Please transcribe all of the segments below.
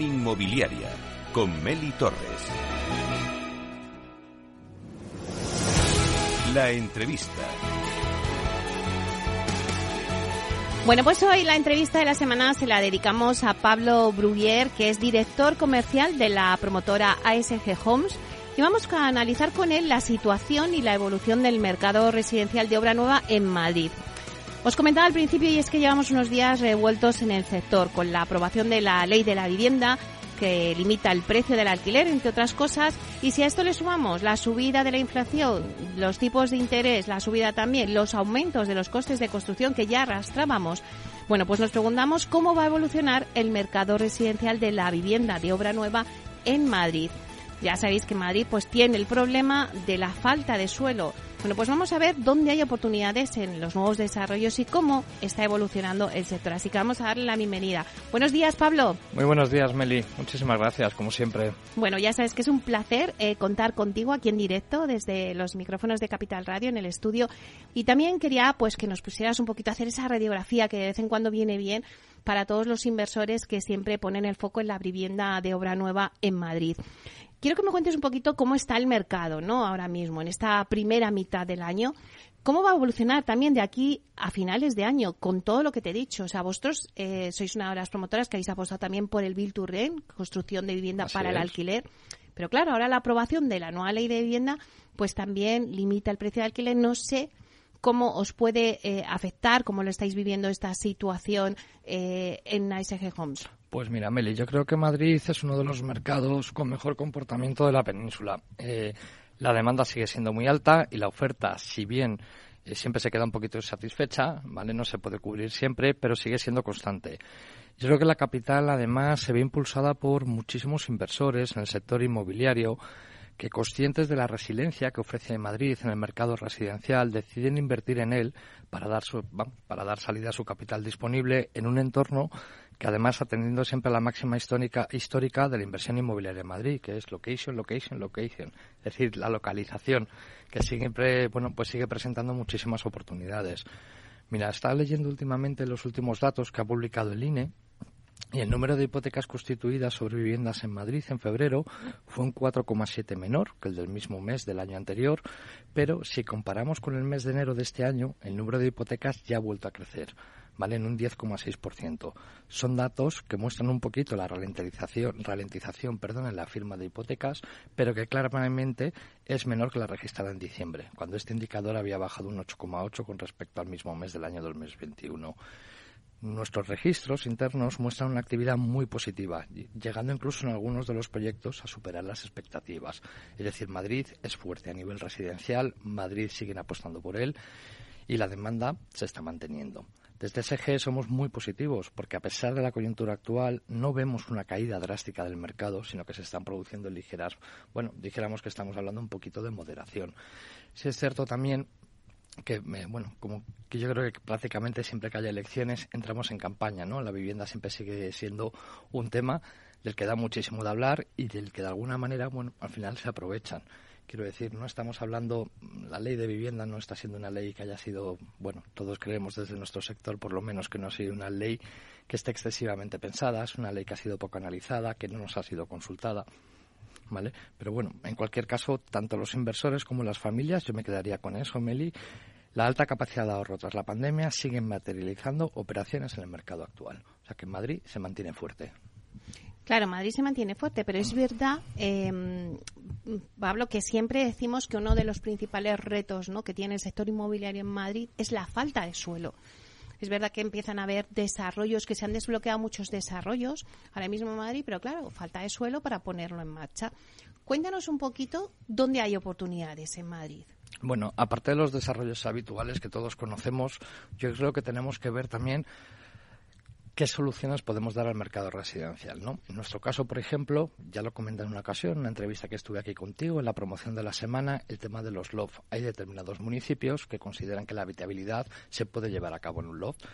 Inmobiliaria con Meli Torres. La entrevista. Bueno, pues hoy la entrevista de la semana se la dedicamos a Pablo Bruguier, que es director comercial de la promotora ASG Homes. Y vamos a analizar con él la situación y la evolución del mercado residencial de obra nueva en Madrid. Os comentaba al principio y es que llevamos unos días revueltos en el sector con la aprobación de la ley de la vivienda que limita el precio del alquiler, entre otras cosas. Y si a esto le sumamos la subida de la inflación, los tipos de interés, la subida también, los aumentos de los costes de construcción que ya arrastrábamos, bueno, pues nos preguntamos cómo va a evolucionar el mercado residencial de la vivienda de obra nueva en Madrid. Ya sabéis que Madrid pues tiene el problema de la falta de suelo. Bueno, pues vamos a ver dónde hay oportunidades en los nuevos desarrollos y cómo está evolucionando el sector. Así que vamos a darle la bienvenida. Buenos días, Pablo. Muy buenos días, Meli. Muchísimas gracias, como siempre. Bueno, ya sabes que es un placer eh, contar contigo aquí en directo desde los micrófonos de Capital Radio en el estudio. Y también quería pues que nos pusieras un poquito a hacer esa radiografía que de vez en cuando viene bien para todos los inversores que siempre ponen el foco en la vivienda de obra nueva en Madrid. Quiero que me cuentes un poquito cómo está el mercado, ¿no? Ahora mismo, en esta primera mitad del año. ¿Cómo va a evolucionar también de aquí a finales de año con todo lo que te he dicho? O sea, vosotros eh, sois una de las promotoras que habéis apostado también por el Build to Rent, construcción de vivienda para el alquiler. Pero claro, ahora la aprobación de la nueva ley de vivienda pues también limita el precio de alquiler. No sé cómo os puede eh, afectar, cómo lo estáis viviendo esta situación eh, en ISG Homes. Pues mira, Meli, yo creo que Madrid es uno de los mercados con mejor comportamiento de la península. Eh, la demanda sigue siendo muy alta y la oferta, si bien siempre se queda un poquito insatisfecha, ¿vale? No se puede cubrir siempre, pero sigue siendo constante. Yo creo que la capital, además, se ve impulsada por muchísimos inversores en el sector inmobiliario que conscientes de la resiliencia que ofrece Madrid en el mercado residencial deciden invertir en él para dar, su, para dar salida a su capital disponible en un entorno que además atendiendo siempre a la máxima histórica, histórica de la inversión inmobiliaria en Madrid, que es location, location, location, es decir, la localización, que siempre, bueno, pues sigue presentando muchísimas oportunidades. Mira, estaba leyendo últimamente los últimos datos que ha publicado el INE y el número de hipotecas constituidas sobre viviendas en Madrid en febrero fue un 4,7 menor que el del mismo mes del año anterior, pero si comparamos con el mes de enero de este año, el número de hipotecas ya ha vuelto a crecer. ¿Vale? en un 10,6%. Son datos que muestran un poquito la ralentización, ralentización perdón, en la firma de hipotecas, pero que claramente es menor que la registrada en diciembre, cuando este indicador había bajado un 8,8 con respecto al mismo mes del año 2021 nuestros registros internos muestran una actividad muy positiva, llegando incluso en algunos de los proyectos a superar las expectativas. Es decir, Madrid es fuerte a nivel residencial, Madrid siguen apostando por él y la demanda se está manteniendo. Desde SG somos muy positivos porque a pesar de la coyuntura actual no vemos una caída drástica del mercado, sino que se están produciendo ligeras, bueno, dijéramos que estamos hablando un poquito de moderación. Si es cierto también que bueno como que yo creo que prácticamente siempre que haya elecciones entramos en campaña no la vivienda siempre sigue siendo un tema del que da muchísimo de hablar y del que de alguna manera bueno al final se aprovechan quiero decir no estamos hablando la ley de vivienda no está siendo una ley que haya sido bueno todos creemos desde nuestro sector por lo menos que no ha sido una ley que esté excesivamente pensada es una ley que ha sido poco analizada que no nos ha sido consultada ¿vale? Pero bueno, en cualquier caso, tanto los inversores como las familias, yo me quedaría con eso, Meli, la alta capacidad de ahorro tras la pandemia siguen materializando operaciones en el mercado actual. O sea que Madrid se mantiene fuerte. Claro, Madrid se mantiene fuerte, pero es verdad, eh, Pablo, que siempre decimos que uno de los principales retos ¿no? que tiene el sector inmobiliario en Madrid es la falta de suelo. Es verdad que empiezan a haber desarrollos, que se han desbloqueado muchos desarrollos ahora mismo en Madrid, pero claro, falta de suelo para ponerlo en marcha. Cuéntanos un poquito dónde hay oportunidades en Madrid. Bueno, aparte de los desarrollos habituales que todos conocemos, yo creo que tenemos que ver también qué soluciones podemos dar al mercado residencial. ¿no? En nuestro caso, por ejemplo, ya lo comenté en una ocasión, en una entrevista que estuve aquí contigo, en la promoción de la semana, el tema de los loft. Hay determinados municipios que consideran que la habitabilidad se puede llevar a cabo en un loft.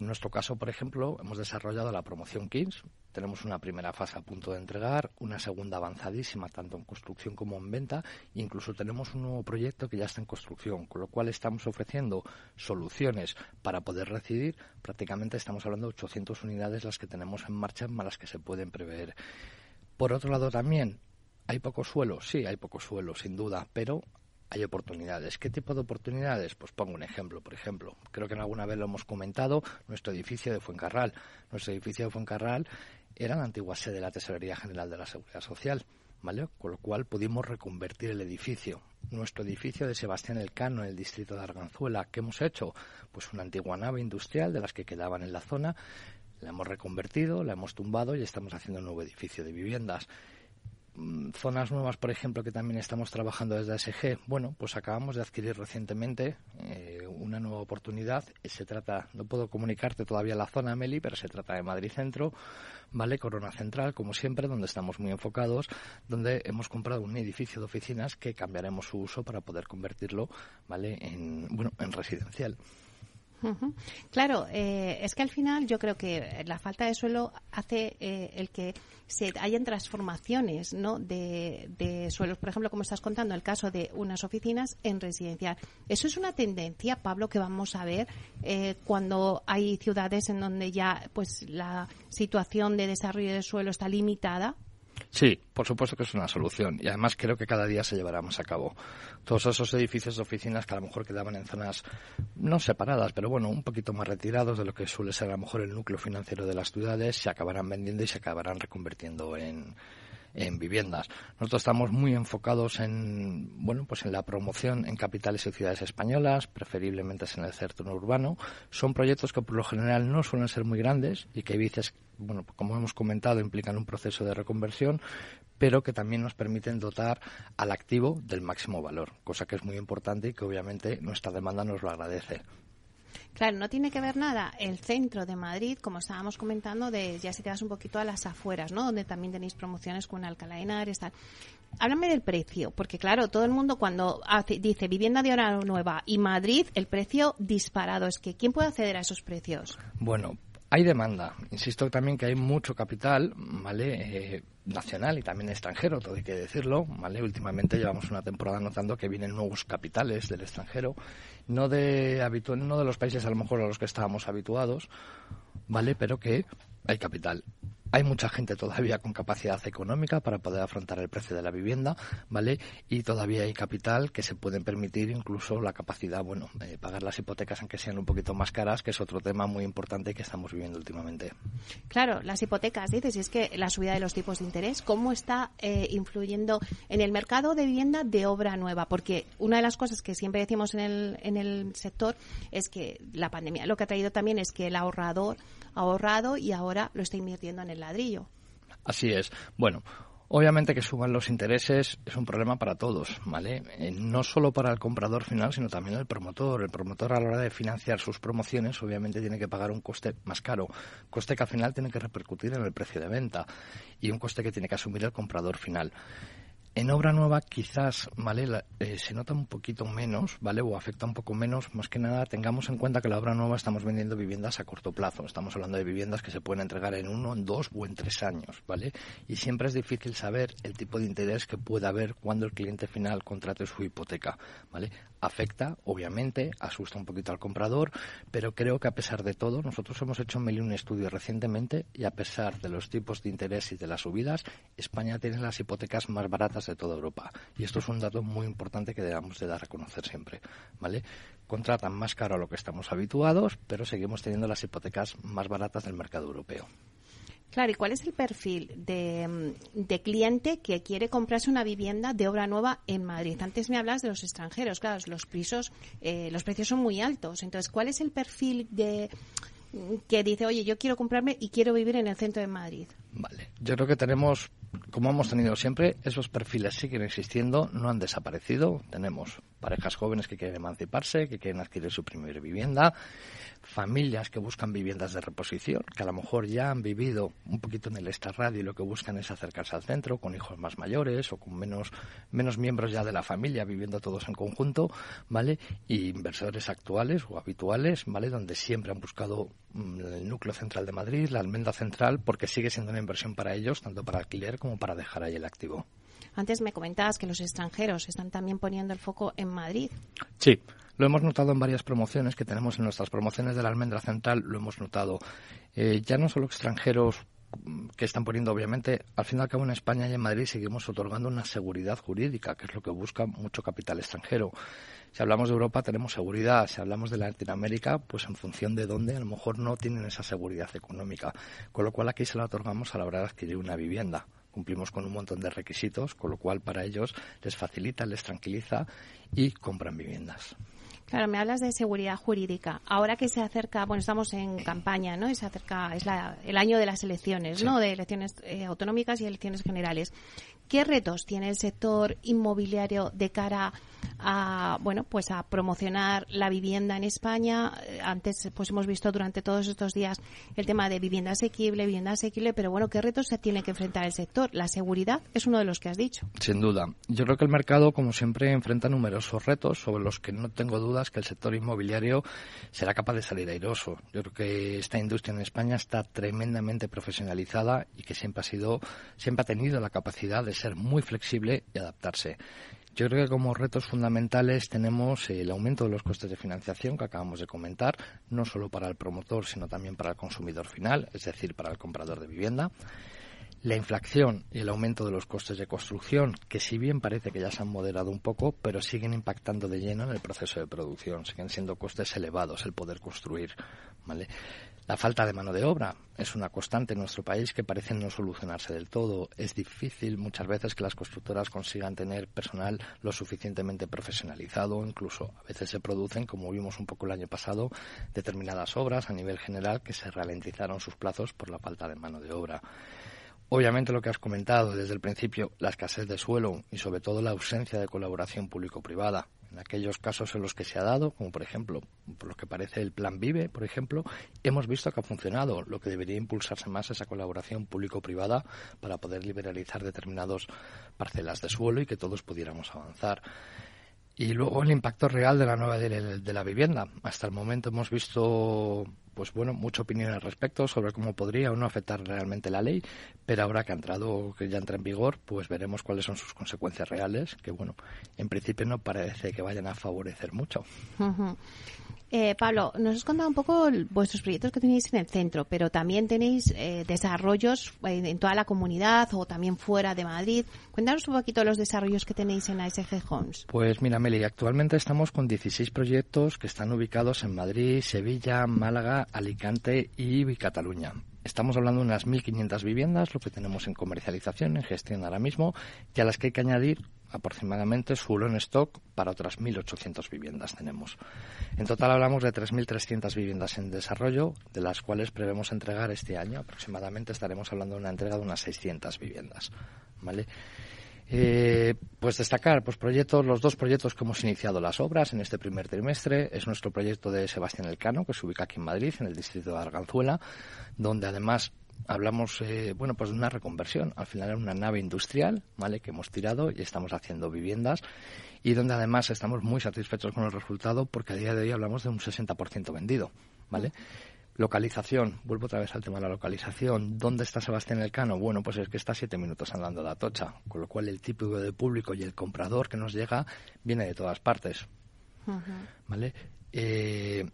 En nuestro caso, por ejemplo, hemos desarrollado la promoción Kings. Tenemos una primera fase a punto de entregar, una segunda avanzadísima, tanto en construcción como en venta. Incluso tenemos un nuevo proyecto que ya está en construcción, con lo cual estamos ofreciendo soluciones para poder recibir. Prácticamente estamos hablando de 800 unidades las que tenemos en marcha, más las que se pueden prever. Por otro lado, también ¿Hay poco suelo? Sí, hay poco suelo, sin duda, pero hay oportunidades. ¿Qué tipo de oportunidades? Pues pongo un ejemplo, por ejemplo. Creo que en alguna vez lo hemos comentado, nuestro edificio de Fuencarral. Nuestro edificio de Fuencarral era la antigua sede de la Tesorería General de la Seguridad Social, ¿vale? Con lo cual pudimos reconvertir el edificio. Nuestro edificio de Sebastián Elcano, en el distrito de Arganzuela, ¿qué hemos hecho? Pues una antigua nave industrial de las que quedaban en la zona, la hemos reconvertido, la hemos tumbado y estamos haciendo un nuevo edificio de viviendas. Mm, zonas nuevas, por ejemplo, que también estamos trabajando desde ASG, bueno, pues acabamos de adquirir recientemente eh, una nueva oportunidad. Se trata, no puedo comunicarte todavía la zona, Meli, pero se trata de Madrid Centro, ¿vale? Corona Central, como siempre, donde estamos muy enfocados, donde hemos comprado un edificio de oficinas que cambiaremos su uso para poder convertirlo, ¿vale? En, bueno, en residencial. Claro, eh, es que al final yo creo que la falta de suelo hace eh, el que se hayan transformaciones ¿no? de, suelos. Por ejemplo, como estás contando, el caso de unas oficinas en residencial. Eso es una tendencia, Pablo, que vamos a ver eh, cuando hay ciudades en donde ya pues la situación de desarrollo de suelo está limitada Sí, por supuesto que es una solución y además creo que cada día se llevará más a cabo. Todos esos edificios de oficinas que a lo mejor quedaban en zonas no separadas, pero bueno, un poquito más retirados de lo que suele ser a lo mejor el núcleo financiero de las ciudades, se acabarán vendiendo y se acabarán reconvirtiendo en, en viviendas. Nosotros estamos muy enfocados en, bueno, pues en la promoción en capitales y ciudades españolas, preferiblemente en el centro urbano. Son proyectos que por lo general no suelen ser muy grandes y que veces, bueno, como hemos comentado, implican un proceso de reconversión, pero que también nos permiten dotar al activo del máximo valor, cosa que es muy importante y que obviamente nuestra demanda nos lo agradece. Claro, no tiene que ver nada el centro de Madrid, como estábamos comentando, de ya si te vas un poquito a las afueras, ¿no? Donde también tenéis promociones con Alcalá de Henares, tal. Háblame del precio, porque claro, todo el mundo cuando dice vivienda de hora nueva y Madrid, el precio disparado. Es que, ¿quién puede acceder a esos precios? Bueno, hay demanda. Insisto también que hay mucho capital, ¿vale? Eh, nacional y también extranjero, todo hay que decirlo, ¿vale? Últimamente llevamos una temporada notando que vienen nuevos capitales del extranjero, no de no de los países a lo mejor a los que estábamos habituados, ¿vale? Pero que hay capital. Hay mucha gente todavía con capacidad económica para poder afrontar el precio de la vivienda, ¿vale? Y todavía hay capital que se pueden permitir incluso la capacidad, bueno, de pagar las hipotecas aunque sean un poquito más caras, que es otro tema muy importante que estamos viviendo últimamente. Claro, las hipotecas, dices, es que la subida de los tipos de interés, ¿cómo está eh, influyendo en el mercado de vivienda de obra nueva? Porque una de las cosas que siempre decimos en el, en el sector es que la pandemia lo que ha traído también es que el ahorrador ahorrado y ahora lo está invirtiendo en el ladrillo. Así es. Bueno, Obviamente que suban los intereses es un problema para todos, ¿vale? Eh, no solo para el comprador final, sino también el promotor. El promotor a la hora de financiar sus promociones obviamente tiene que pagar un coste más caro, coste que al final tiene que repercutir en el precio de venta y un coste que tiene que asumir el comprador final. En obra nueva quizás, ¿vale? Eh, se nota un poquito menos, ¿vale? O afecta un poco menos, más que nada tengamos en cuenta que la obra nueva estamos vendiendo viviendas a corto plazo. Estamos hablando de viviendas que se pueden entregar en uno, en dos o en tres años, ¿vale? Y siempre es difícil saber el tipo de interés que puede haber cuando el cliente final contrate su hipoteca, ¿vale? Afecta, obviamente, asusta un poquito al comprador, pero creo que a pesar de todo, nosotros hemos hecho un estudio recientemente y a pesar de los tipos de interés y de las subidas, España tiene las hipotecas más baratas de toda Europa. Y esto es un dato muy importante que debemos de dar a conocer siempre, ¿vale? Contratan más caro a lo que estamos habituados, pero seguimos teniendo las hipotecas más baratas del mercado europeo. Claro, ¿y cuál es el perfil de, cliente que quiere comprarse una vivienda de obra nueva en Madrid? Antes me hablas de los extranjeros, claro, los precios, eh, los precios son muy altos. Entonces, ¿cuál es el perfil de que dice, oye, yo quiero comprarme y quiero vivir en el centro de Madrid? Vale, yo creo que tenemos como hemos tenido siempre, esos perfiles siguen existiendo, no han desaparecido. Tenemos parejas jóvenes que quieren emanciparse, que quieren adquirir su primera vivienda, familias que buscan viviendas de reposición, que a lo mejor ya han vivido un poquito en el radio y lo que buscan es acercarse al centro con hijos más mayores o con menos, menos miembros ya de la familia viviendo todos en conjunto, ¿vale? Y inversores actuales o habituales, ¿vale? Donde siempre han buscado mm, el núcleo central de Madrid, la almenda central, porque sigue siendo una inversión para ellos, tanto para alquiler como para dejar ahí el activo. Antes me comentabas que los extranjeros están también poniendo el foco en Madrid. Sí, lo hemos notado en varias promociones que tenemos en nuestras promociones de la almendra central, lo hemos notado. Eh, ya no solo extranjeros que están poniendo, obviamente, al fin y al cabo en España y en Madrid seguimos otorgando una seguridad jurídica, que es lo que busca mucho capital extranjero. Si hablamos de Europa tenemos seguridad, si hablamos de Latinoamérica, pues en función de dónde, a lo mejor no tienen esa seguridad económica, con lo cual aquí se la otorgamos a la hora de adquirir una vivienda cumplimos con un montón de requisitos, con lo cual para ellos les facilita, les tranquiliza y compran viviendas. Claro, me hablas de seguridad jurídica. Ahora que se acerca, bueno, estamos en campaña, ¿no? Y se acerca, es el año de las elecciones, ¿no? De elecciones eh, autonómicas y elecciones generales. ¿Qué retos tiene el sector inmobiliario de cara a bueno pues a promocionar la vivienda en España antes pues hemos visto durante todos estos días el tema de vivienda asequible vivienda asequible pero bueno qué retos se tiene que enfrentar el sector la seguridad es uno de los que has dicho sin duda yo creo que el mercado como siempre enfrenta numerosos retos sobre los que no tengo que el sector inmobiliario será capaz de salir airoso yo creo que esta industria en España está tremendamente profesionalizada y que siempre ha sido siempre ha tenido la capacidad de ser muy flexible y adaptarse yo creo que como retos fundamentales tenemos el aumento de los costes de financiación que acabamos de comentar, no solo para el promotor, sino también para el consumidor final, es decir, para el comprador de vivienda. La inflación y el aumento de los costes de construcción, que si bien parece que ya se han moderado un poco, pero siguen impactando de lleno en el proceso de producción, siguen siendo costes elevados el poder construir. ¿vale? La falta de mano de obra es una constante en nuestro país que parece no solucionarse del todo. Es difícil muchas veces que las constructoras consigan tener personal lo suficientemente profesionalizado. Incluso a veces se producen, como vimos un poco el año pasado, determinadas obras a nivel general que se ralentizaron sus plazos por la falta de mano de obra. Obviamente lo que has comentado desde el principio, la escasez de suelo y sobre todo la ausencia de colaboración público-privada en aquellos casos en los que se ha dado, como por ejemplo, por lo que parece el Plan Vive, por ejemplo, hemos visto que ha funcionado. Lo que debería impulsarse más es esa colaboración público-privada para poder liberalizar determinadas parcelas de suelo y que todos pudiéramos avanzar. Y luego el impacto real de la nueva de, de la vivienda. Hasta el momento hemos visto pues bueno, mucha opinión al respecto sobre cómo podría o no afectar realmente la ley, pero ahora que ha entrado, que ya entra en vigor, pues veremos cuáles son sus consecuencias reales, que bueno, en principio no parece que vayan a favorecer mucho. Eh, Pablo, nos has contado un poco vuestros proyectos que tenéis en el centro, pero también tenéis eh, desarrollos en, toda la comunidad o también fuera de Madrid. Cuéntanos un poquito los desarrollos que tenéis en ASG Homes. Pues mira, Meli, actualmente estamos con 16 proyectos que están ubicados en Madrid, Sevilla, Málaga, Alicante y Cataluña. Estamos hablando de unas 1.500 viviendas, lo que tenemos en comercialización, en gestión ahora mismo, y a las que hay que añadir aproximadamente suelo en stock para otras 1.800 viviendas tenemos. En total hablamos de 3.300 viviendas en desarrollo, de las cuales prevemos entregar este año. Aproximadamente estaremos hablando de una entrega de unas 600 viviendas. ¿vale? Eh, pues destacar pues proyectos, los dos proyectos que hemos iniciado las obras en este primer trimestre es nuestro proyecto de Sebastián Elcano, que se ubica aquí en Madrid, en el distrito de Arganzuela, donde además hablamos eh, bueno pues de una reconversión. Al final era una nave industrial, ¿vale? que hemos tirado y estamos haciendo viviendas y donde además estamos muy satisfechos con el resultado porque a día de hoy hablamos de un 60% vendido, ¿vale? Localización, vuelvo otra vez al tema de la localización. ¿Dónde está Sebastián Elcano? Bueno, pues es que está siete minutos andando de Atocha, con lo cual el tipo de público y el comprador que nos llega viene de todas partes. ¿Vale? Eh,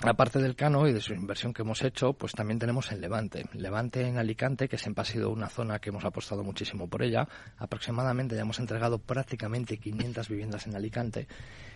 Aparte del Cano y de su inversión que hemos hecho, pues también tenemos el Levante. Levante en Alicante, que siempre ha sido una zona que hemos apostado muchísimo por ella. Aproximadamente ya hemos entregado prácticamente 500 viviendas en Alicante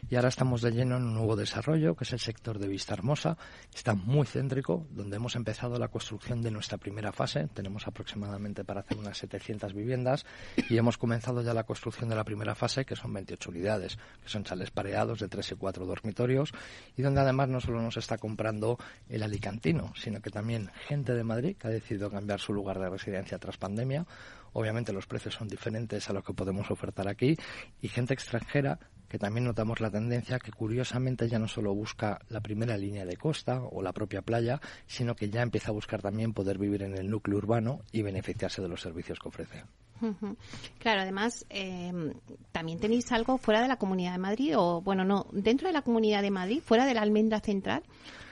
y ahora estamos de lleno en un nuevo desarrollo, que es el sector de Vista Hermosa. Está muy céntrico, donde hemos empezado la construcción de nuestra primera fase. Tenemos aproximadamente para hacer unas 700 viviendas y hemos comenzado ya la construcción de la primera fase, que son 28 unidades, que son chales pareados de 3 y 4 dormitorios y donde además no solo nos está comprando el alicantino, sino que también gente de Madrid que ha decidido cambiar su lugar de residencia tras pandemia. Obviamente los precios son diferentes a lo que podemos ofertar aquí y gente extranjera que también notamos la tendencia que curiosamente ya no solo busca la primera línea de costa o la propia playa, sino que ya empieza a buscar también poder vivir en el núcleo urbano y beneficiarse de los servicios que ofrece. Claro, además, em, también tenéis algo fuera de la Comunidad de Madrid, o bueno, no, dentro de la Comunidad de Madrid, fuera de la Almendra Central,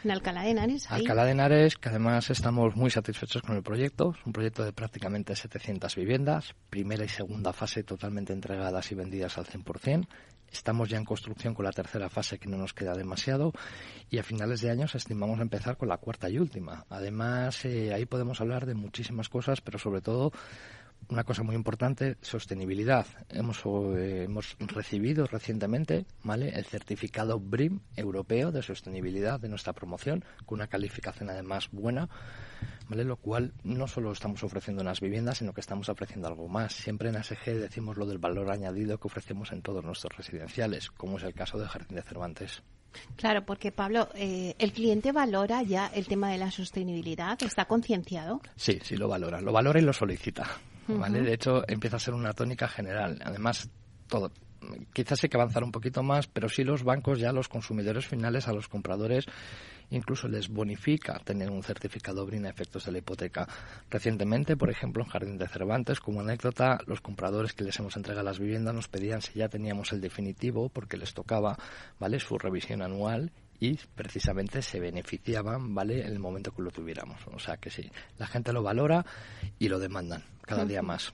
en Alcalá de Henares. Alcalá de Henares, que además estamos muy satisfechos con el proyecto, es un proyecto de prácticamente 700 viviendas, primera y segunda fase totalmente entregadas y vendidas al 100%. Estamos ya en construcción con la tercera fase, que no nos queda demasiado, y a finales de año estimamos empezar con la cuarta y última. Además, eh, ahí podemos hablar de muchísimas cosas, pero sobre todo una cosa muy importante, sostenibilidad. Hemos, eh, hemos recibido recientemente ¿vale? el certificado BRIM europeo de sostenibilidad de nuestra promoción, con una calificación además buena, ¿vale? lo cual no solo estamos ofreciendo unas viviendas, sino que estamos ofreciendo algo más. Siempre en ASG decimos lo del valor añadido que ofrecemos en todos nuestros residenciales, como es el caso del Jardín de Cervantes. Claro, porque Pablo, eh, ¿el cliente valora ya el tema de la sostenibilidad? ¿Está concienciado? Sí, sí lo valora. Lo valora y lo solicita. ¿Vale? De hecho, empieza a ser una tónica general. Además, todo. Quizás hay que avanzar un poquito más, pero sí los bancos ya los consumidores finales, a los compradores, incluso les bonifica tener un certificado BRIN a efectos de la hipoteca. Recientemente, por ejemplo, en Jardín de Cervantes, como anécdota, los compradores que les hemos entregado las viviendas nos pedían si ya teníamos el definitivo, porque les tocaba, ¿vale?, su revisión anual y precisamente se beneficiaban, ¿vale?, en el momento que lo tuviéramos. O sea que sí, la gente lo valora y lo demandan cada día más.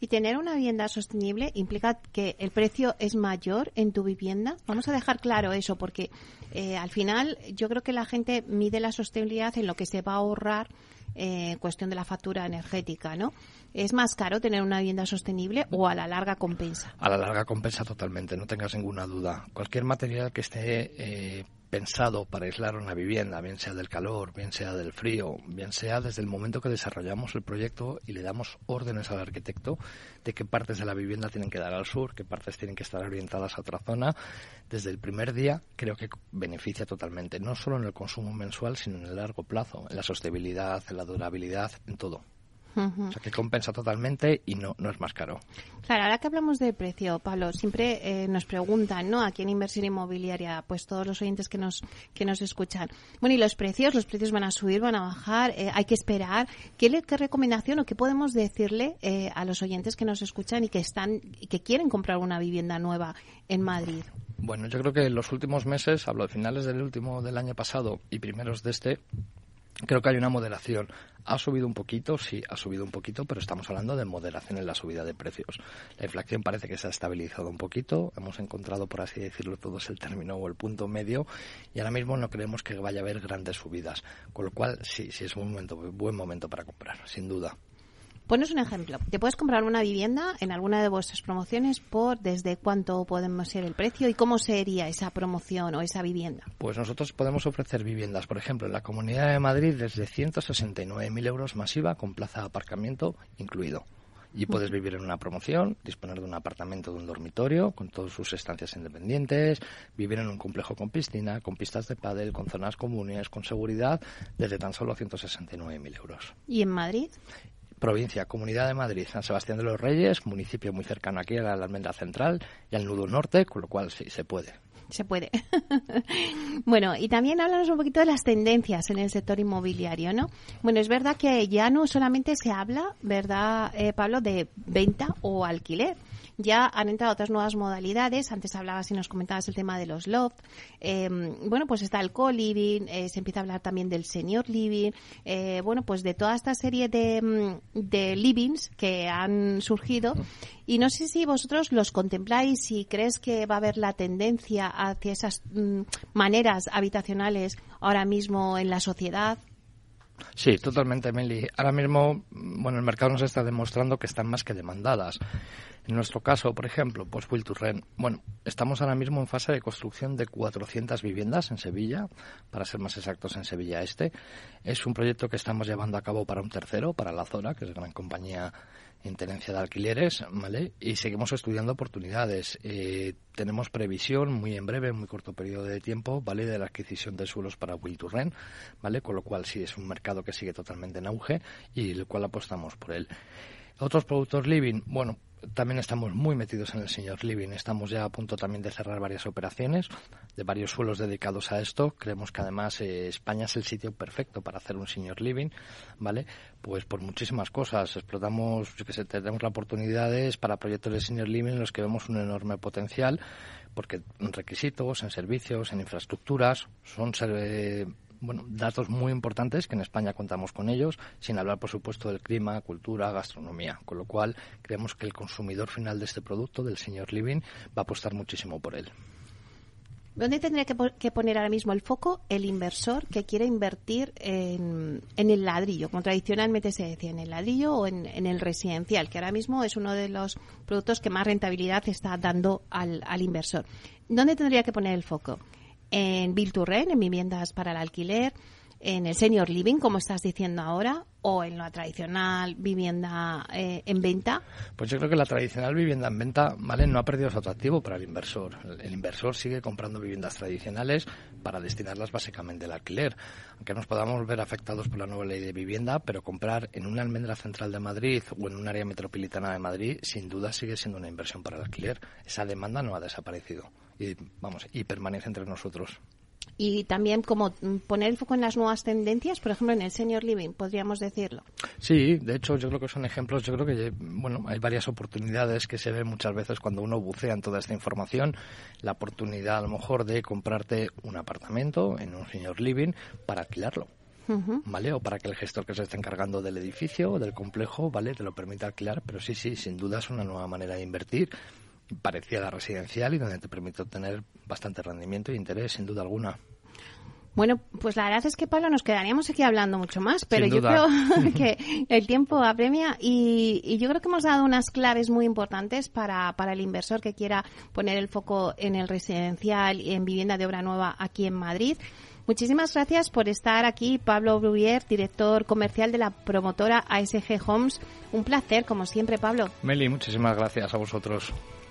Y tener una vivienda sostenible implica que el precio es mayor en tu vivienda. Vamos a dejar claro eso, porque eh, al final yo creo que la gente mide la sostenibilidad en lo que se va a ahorrar en eh, cuestión de la factura energética, ¿no? ¿Es más caro tener una vivienda sostenible o a la larga compensa? A la larga compensa totalmente, no tengas ninguna duda. Cualquier material que esté eh, pensado para aislar una vivienda, bien sea del calor, bien sea del frío, bien sea desde el momento que desarrollamos el proyecto y le damos órdenes al arquitecto de qué partes de la vivienda tienen que dar al sur, qué partes tienen que estar orientadas a otra zona, desde el primer día creo que beneficia totalmente, no solo en el consumo mensual, sino en el largo plazo, en la sostenibilidad, en la durabilidad, en todo. O sea, que compensa totalmente y no, no es más caro. Claro, ahora que hablamos de precio, Pablo, siempre eh, nos preguntan, ¿no? Aquí en Inversión Inmobiliaria, pues todos los oyentes que nos, que nos escuchan. Bueno, ¿y los precios? ¿Los precios van a subir, van a bajar? Eh, ¿Hay que esperar? ¿Qué, ¿Qué, recomendación o qué podemos decirle eh, a los oyentes que nos escuchan y que están y que quieren comprar una vivienda nueva en Madrid? Bueno, yo creo que en los últimos meses, hablo de finales del último del año pasado y primeros de este, Creo que hay una moderación. Ha subido un poquito, sí, ha subido un poquito, pero estamos hablando de moderación en la subida de precios. La inflación parece que se ha estabilizado un poquito, hemos encontrado, por así decirlo, todos el término o el punto medio y ahora mismo no creemos que vaya a haber grandes subidas. Con lo cual, sí, sí es un momento, buen momento para comprar, sin duda. Ponos un ejemplo. Te puedes comprar una vivienda en alguna de vuestras promociones por desde cuánto podemos ser el precio y cómo sería esa promoción o esa vivienda. Pues nosotros podemos ofrecer viviendas, por ejemplo, en la Comunidad de Madrid desde 169.000 euros masiva con plaza de aparcamiento incluido. Y puedes vivir en una promoción, disponer de un apartamento de un dormitorio con todas sus estancias independientes, vivir en un complejo con piscina, con pistas de pádel, con zonas comunes, con seguridad, desde tan solo 169.000 euros. ¿Y en Madrid? Provincia, Comunidad de Madrid, San Sebastián de los Reyes, municipio muy cercano aquí a la Almendra Central y al Nudo Norte, con lo cual sí, se puede. Se puede. bueno, y también háblanos un poquito de las tendencias en el sector inmobiliario, ¿no? Bueno, es verdad que ya no solamente se habla, ¿verdad, eh, Pablo, de venta o alquiler ya han entrado otras nuevas modalidades. Antes hablabas y nos comentabas el tema de los loft. Em, bueno, pues está el co-living, eh, se empieza a hablar también del senior living. Eh, bueno, pues de toda esta serie de, mm, de livings que han surgido. Y no sé si vosotros los contempláis y crees que va a haber la tendencia hacia esas mm, maneras habitacionales ahora mismo en la sociedad. Sí, totalmente, Meli. Ahora mismo, bueno, el mercado nos está demostrando que están más que demandadas. En nuestro caso, por ejemplo, pues Will. Bueno, estamos ahora mismo en fase de construcción de 400 viviendas en Sevilla, para ser más exactos en Sevilla Este. Es un proyecto que estamos llevando a cabo para un tercero, para la zona, que es gran compañía en tenencia de alquileres, ¿vale? Y seguimos estudiando oportunidades. Eh, tenemos previsión muy en breve, muy corto periodo de tiempo, ¿vale? De la adquisición de suelos para Will to Rent, ¿vale? Con lo cual sí es un mercado que sigue totalmente en auge y el cual apostamos por él. Otros productos living, bueno, también estamos muy metidos en el señor living. Estamos ya a punto también de cerrar varias operaciones de varios suelos dedicados a esto. Creemos que además eh, España es el sitio perfecto para hacer un señor living, ¿vale? Pues por muchísimas cosas. Explotamos, que sé, tenemos oportunidades para proyectos de señor living en los que vemos un enorme potencial porque en requisitos, en servicios, en infraestructuras, son eh, bueno, datos muy importantes que en España contamos con ellos, sin hablar, por supuesto, del clima, cultura, gastronomía. Con lo cual, creemos que el consumidor final de este producto, del señor Living, va a apostar muchísimo por él. ¿Dónde tendría que, poner ahora mismo el foco el inversor que quiere invertir en, el ladrillo, como tradicionalmente se decía, en el ladrillo o en, el residencial, que ahora mismo es uno de los productos que más rentabilidad está dando al, al inversor? ¿Dónde tendría que poner el foco? En Bill to Rent, en viviendas para el alquiler, en el senior living, como estás diciendo ahora, o en la tradicional vivienda eh, en venta? Pues yo creo que la tradicional vivienda en venta, ¿vale? No ha perdido su atractivo para el inversor. El, inversor sigue comprando viviendas tradicionales para destinarlas básicamente al alquiler. Aunque nos podamos ver afectados por la nueva ley de vivienda, pero comprar en una almendra central de Madrid o en un área metropolitana de Madrid, sin duda sigue siendo una inversión para el alquiler. Esa demanda no ha desaparecido y, vamos, y permanece entre nosotros y también como poner el foco en las nuevas tendencias, por ejemplo, en el senior living, podríamos decirlo. Sí, de hecho, yo creo que son ejemplos. Yo creo que, bueno, hay varias oportunidades que se ven muchas veces cuando uno bucea en toda esta información. La oportunidad, a lo mejor, de comprarte un apartamento en un senior living para alquilarlo. ¿Vale? O para que el gestor que se esté encargando del edificio o del complejo, ¿vale? Te lo permita alquilar. Pero sí, sí, sin duda es una nueva manera de invertir parecida a la residencial y donde te permite obtener bastante rendimiento y interés, sin duda alguna. Bueno, pues la verdad es que Pablo nos quedaríamos aquí hablando mucho más, pero yo creo que el tiempo apremia y, y, yo creo que hemos dado unas claves muy importantes para, para el inversor que quiera poner el foco en el residencial y en vivienda de obra nueva aquí en Madrid. Muchísimas gracias por estar aquí, Pablo Bruyer, director comercial de la promotora ASG Homes. Un placer, como siempre, Pablo. Meli, muchísimas gracias a vosotros.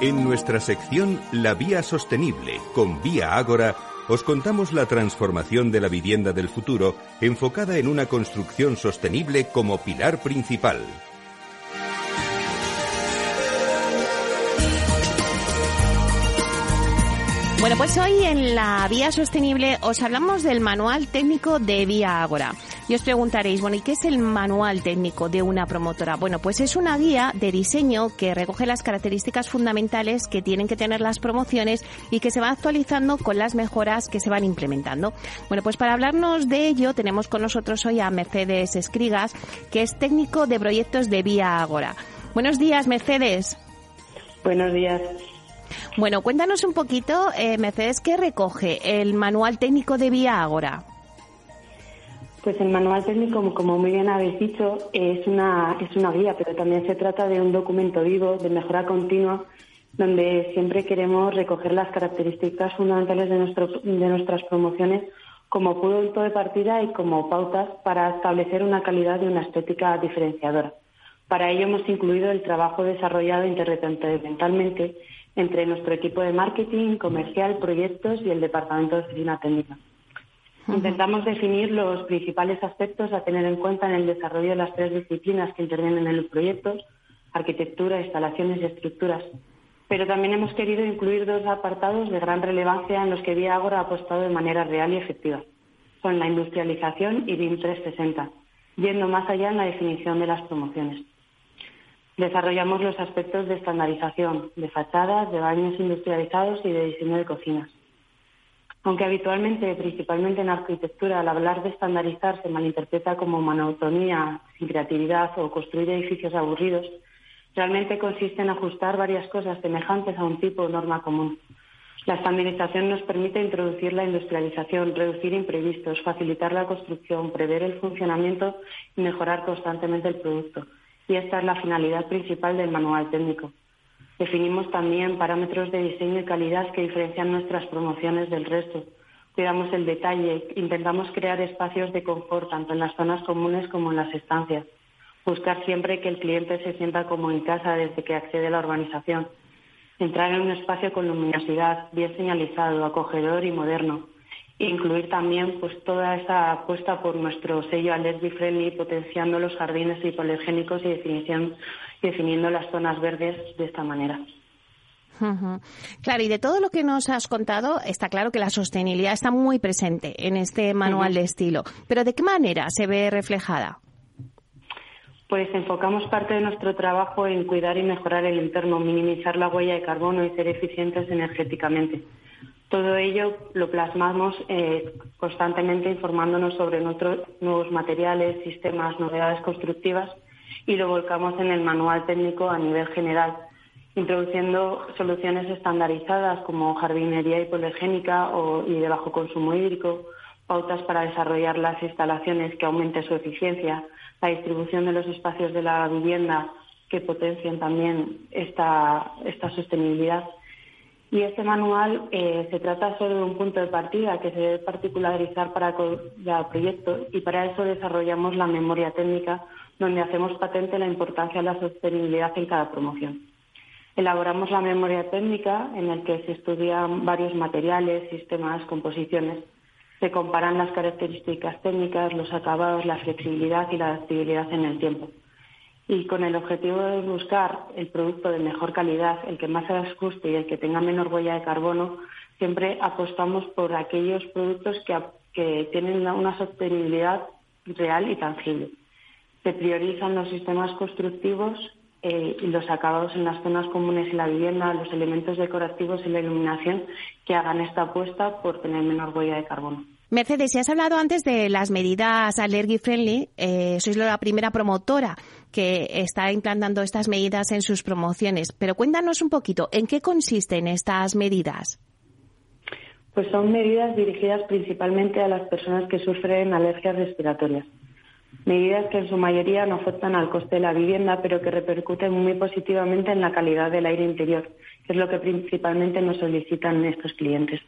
En nuestra sección La Vía Sostenible con Vía Ágora, os contamos la transformación de la vivienda del futuro enfocada en una construcción sostenible como pilar principal. Bueno, pues hoy en la Vía Sostenible os hablamos del manual técnico de Vía Ágora. Y os preguntaréis, bueno, ¿y qué es el manual técnico de una promotora? Bueno, pues es una guía de diseño que recoge las características fundamentales que tienen que tener las promociones y que se va actualizando con las mejoras que se van implementando. Bueno, pues para hablarnos de ello tenemos con nosotros hoy a Mercedes Escrigas, que es técnico de proyectos de Vía Ágora. Buenos días, Mercedes. Buenos días. Bueno, cuéntanos un poquito, eh, Mercedes, ¿qué recoge el manual técnico de Vía Ágora? Pues el manual técnico, como muy bien habéis dicho, es una, es una guía, pero también se trata de un documento vivo de mejora continua donde siempre queremos recoger las características fundamentales de, nuestro, de nuestras promociones como punto de partida y como pautas para establecer una calidad y una estética diferenciadora. Para ello hemos incluido el trabajo desarrollado interdepartamentalmente entre nuestro equipo de marketing, comercial, proyectos y el departamento de oficina técnica. Intentamos definir los principales aspectos a tener en cuenta en el desarrollo de las tres disciplinas que intervienen en los proyectos, arquitectura, instalaciones y estructuras. Pero también hemos querido incluir dos apartados de gran relevancia en los que Vía ha apostado de manera real y efectiva. Son la industrialización y BIM 360, yendo más allá en la definición de las promociones. Desarrollamos los aspectos de estandarización, de fachadas, de baños industrializados y de diseño de cocinas. Aunque habitualmente, principalmente en arquitectura, al hablar de estandarizar se malinterpreta como monotonía, sin creatividad o construir edificios aburridos, realmente consiste en ajustar varias cosas semejantes a un tipo de norma común. La estandarización nos permite introducir la industrialización, reducir imprevistos, facilitar la construcción, prever el funcionamiento y mejorar constantemente el producto y esta es la finalidad principal del manual técnico. Definimos también parámetros de diseño y calidad que diferencian nuestras promociones del resto. Cuidamos el detalle, intentamos crear espacios de confort tanto en las zonas comunes como en las estancias. Buscar siempre que el cliente se sienta como en casa desde que accede a la urbanización. Entrar en un espacio con luminosidad, bien señalizado, acogedor y moderno incluir también pues toda esa apuesta por nuestro sello Allergy Friendly, potenciando los jardines hipoalergénicos y definiendo las zonas verdes de esta manera. Claro, y de todo lo que nos has contado, está claro que la sostenibilidad está muy presente en este manual de estilo. Pero ¿de qué manera se ve reflejada? Pues enfocamos parte de nuestro trabajo en cuidar y mejorar el entorno, minimizar la huella de carbono y ser eficientes energéticamente. Todo ello lo plasmamos eh, constantemente informándonos sobre nuevos materiales, sistemas, novedades constructivas y lo volcamos en el manual técnico a nivel general, introduciendo soluciones estandarizadas como jardinería hipoalergénica o, y de bajo consumo hídrico, pautas para desarrollar las instalaciones que aumenten su eficiencia, la distribución de los espacios de la vivienda que potencien también esta sostenibilidad. Y este manual eh, se trata solo de un punto de partida que se debe particularizar para cada proyecto y para eso desarrollamos la memoria técnica donde hacemos patente la importancia de la sostenibilidad en cada promoción. Elaboramos la memoria técnica en la que se estudian varios materiales, sistemas, composiciones. Se comparan las características técnicas, los acabados, la flexibilidad y la adaptabilidad en el tiempo y con el objetivo de buscar el producto de mejor calidad, el que más se ajuste y el que tenga menor huella de carbono, siempre apostamos por aquellos productos que, que tienen una sostenibilidad real y tangible. Se priorizan los sistemas constructivos eh, y los acabados en las zonas comunes y la vivienda, los elementos decorativos y la iluminación que hagan esta apuesta por tener menor huella de carbono. Mercedes, si has hablado antes de las medidas allergy friendly, eh, sois la primera promotora que está implantando estas medidas en sus promociones, pero cuéntanos un poquito, ¿en qué consisten estas medidas? Pues son medidas dirigidas principalmente a las personas que sufren alergias respiratorias. Medidas que en su mayoría no afectan al coste de la vivienda, pero que repercuten muy positivamente en la calidad del aire interior, que es lo que principalmente nos solicitan estos clientes.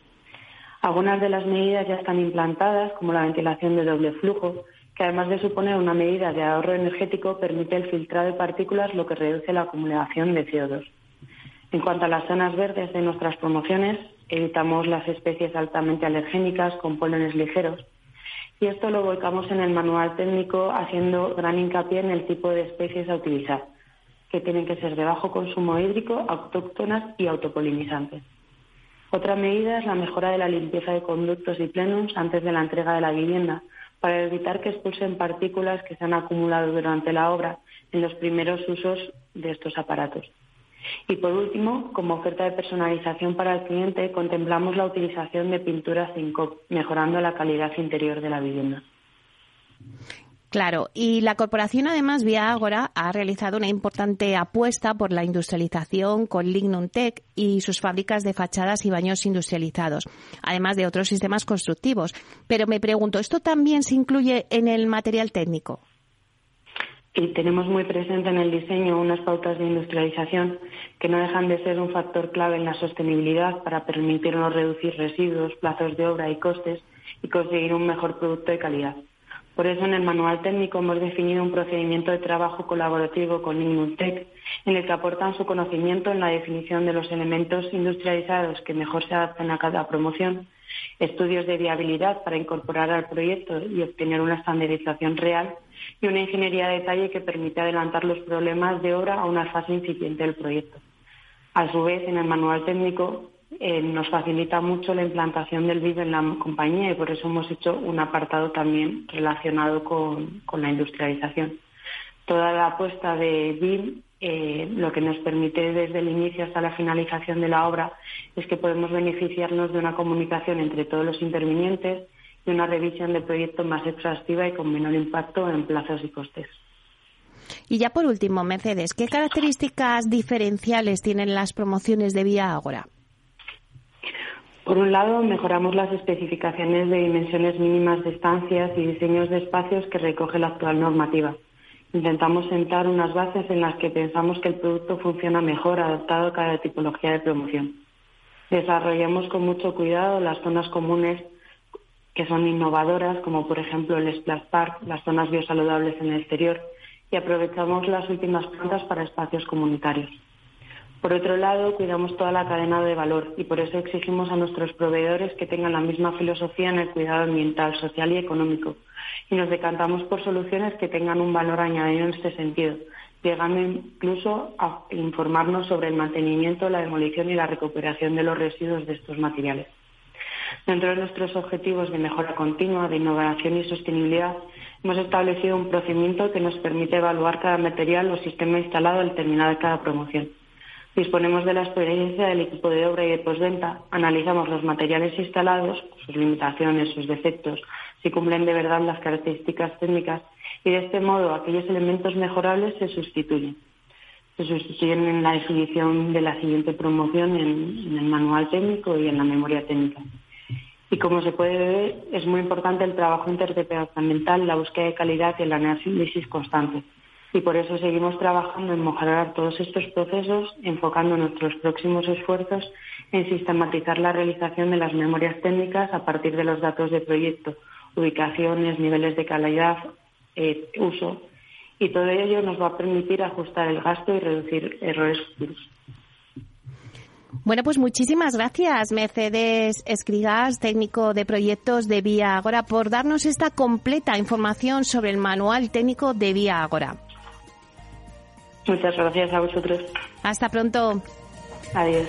Algunas de las medidas ya están implantadas, como la ventilación de doble flujo, que además de suponer una medida de ahorro energético, permite el filtrado de partículas, lo que reduce la acumulación de CO2. En cuanto a las zonas verdes de nuestras promociones, evitamos las especies altamente alergénicas con pólenes ligeros. Y esto lo volcamos en el manual técnico haciendo gran hincapié en el tipo de especies a utilizar, que tienen que ser de bajo consumo hídrico, autóctonas y autopolinizantes. Otra medida es la mejora de la limpieza de conductos y plenums antes de la entrega de la vivienda, para evitar que expulsen partículas que se han acumulado durante la obra en los primeros usos de estos aparatos. Y por último, como oferta de personalización para el cliente, contemplamos la utilización de pinturas CINCOP, mejorando la calidad interior de la vivienda. Claro, y la corporación además Vía Ágora ha realizado una importante apuesta por la industrialización con Lignum Tech y sus fábricas de fachadas y baños industrializados, además de otros sistemas constructivos. Pero me pregunto, ¿esto también se incluye en el material técnico? Y tenemos muy presente en el diseño unas pautas de industrialización que no dejan de ser un factor clave en la sostenibilidad para permitirnos reducir residuos, plazos de obra y costes y conseguir un mejor producto de calidad. Por eso, en el manual técnico hemos definido un procedimiento de trabajo colaborativo con Innutec, en el que aportan su conocimiento en la definición de los elementos industrializados que mejor se adaptan a cada promoción, estudios de viabilidad para incorporar al proyecto y obtener una estandarización real, y una ingeniería de detalle que permite adelantar los problemas de obra a una fase incipiente del proyecto. A su vez, en el manual técnico eh, nos facilita mucho la implantación del BIM en la compañía y por eso hemos hecho un apartado también relacionado con, la industrialización. Toda la apuesta de BIM eh, lo que nos permite desde el inicio hasta la finalización de la obra es que podemos beneficiarnos de una comunicación entre todos los intervinientes y una revisión del proyecto más exhaustiva y con menor impacto en plazos y costes. Y ya por último, Mercedes, ¿qué características diferenciales tienen las promociones de Vía Ágora? Por un lado, mejoramos las especificaciones de dimensiones mínimas de estancias y diseños de espacios que recoge la actual normativa. Intentamos sentar unas bases en las que pensamos que el producto funciona mejor adaptado a cada tipología de promoción. Desarrollamos con mucho cuidado las zonas comunes que son innovadoras, como por ejemplo el Splash Park, las zonas biosaludables en el exterior, y aprovechamos las últimas plantas para espacios comunitarios. Por otro lado, cuidamos toda la cadena de valor y por eso exigimos a nuestros proveedores que tengan la misma filosofía en el cuidado ambiental, social y económico. Y nos decantamos por soluciones que tengan un valor añadido en este sentido, llegando incluso a informarnos sobre el mantenimiento, la demolición y la recuperación de los residuos de estos materiales. Dentro de nuestros objetivos de mejora continua, de innovación y sostenibilidad, hemos establecido un procedimiento que nos permite evaluar cada material o sistema instalado al terminar cada promoción. Disponemos de la experiencia del equipo de obra y de postventa, analizamos los materiales instalados, sus limitaciones, sus defectos, si cumplen de verdad las características técnicas y de este modo aquellos elementos mejorables se sustituyen. Se sustituyen en la definición de la siguiente promoción en, el manual técnico y en la memoria técnica. Y como se puede ver, es muy importante el trabajo interdepartamental, la búsqueda de calidad y el análisis constante y por eso seguimos trabajando en mejorar todos estos procesos, enfocando nuestros próximos esfuerzos en sistematizar la realización de las memorias técnicas a partir de los datos de proyecto, ubicaciones, niveles de calidad, eh, uso, y todo ello nos va a permitir ajustar el gasto y reducir errores futuros. Bueno, pues muchísimas gracias, Mercedes Escrigas, técnico de proyectos de Vía Agora, por darnos esta completa información sobre el manual técnico de Vía Agora. Muchas gracias a vosotros. Hasta pronto. Adiós.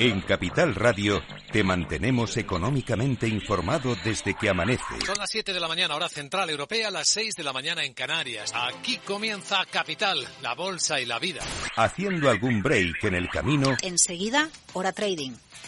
En Capital Radio te mantenemos económicamente informado desde que amanece. Son las 7 de la mañana, hora central europea, las 6 de la mañana en Canarias. Aquí comienza Capital, la bolsa y la vida. Haciendo algún break en el camino. Enseguida, hora trading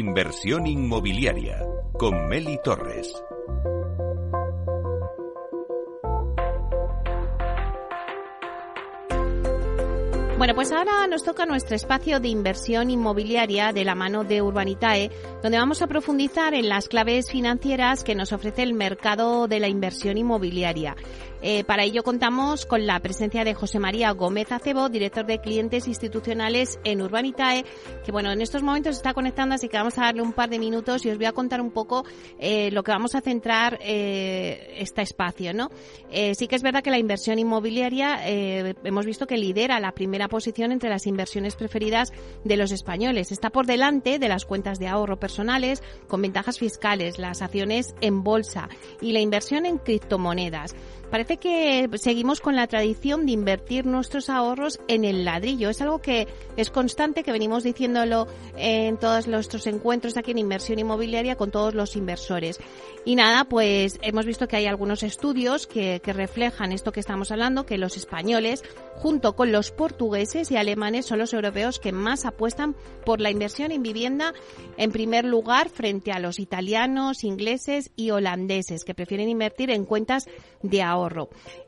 Inversión inmobiliaria con Meli Torres. Bueno, pues ahora nos toca nuestro espacio de inversión inmobiliaria de la mano de Urbanitae, donde vamos a profundizar en las claves financieras que nos ofrece el mercado de la inversión inmobiliaria. Eh, para ello contamos con la presencia de José María Gómez Acebo, director de clientes institucionales en Urbanitae, que bueno, en estos momentos está conectando, así que vamos a darle un par de minutos y os voy a contar un poco eh, lo que vamos a centrar eh, este espacio, ¿no? sí que es verdad que la inversión inmobiliaria hemos visto que lidera la primera posición entre las inversiones preferidas de los españoles. Está por delante de las cuentas de ahorro personales con ventajas fiscales, las acciones en bolsa y la inversión en criptomonedas. Parece que seguimos con la tradición de invertir nuestros ahorros en el ladrillo. Es algo que es constante, que venimos diciéndolo en todos nuestros encuentros aquí en inversión inmobiliaria con todos los inversores. Y nada, pues hemos visto que hay algunos estudios que, reflejan esto que estamos hablando, que los españoles, junto con los portugueses y alemanes, son los europeos que más apuestan por la inversión en vivienda en primer lugar frente a los italianos, ingleses y holandeses, que prefieren invertir en cuentas de ahorro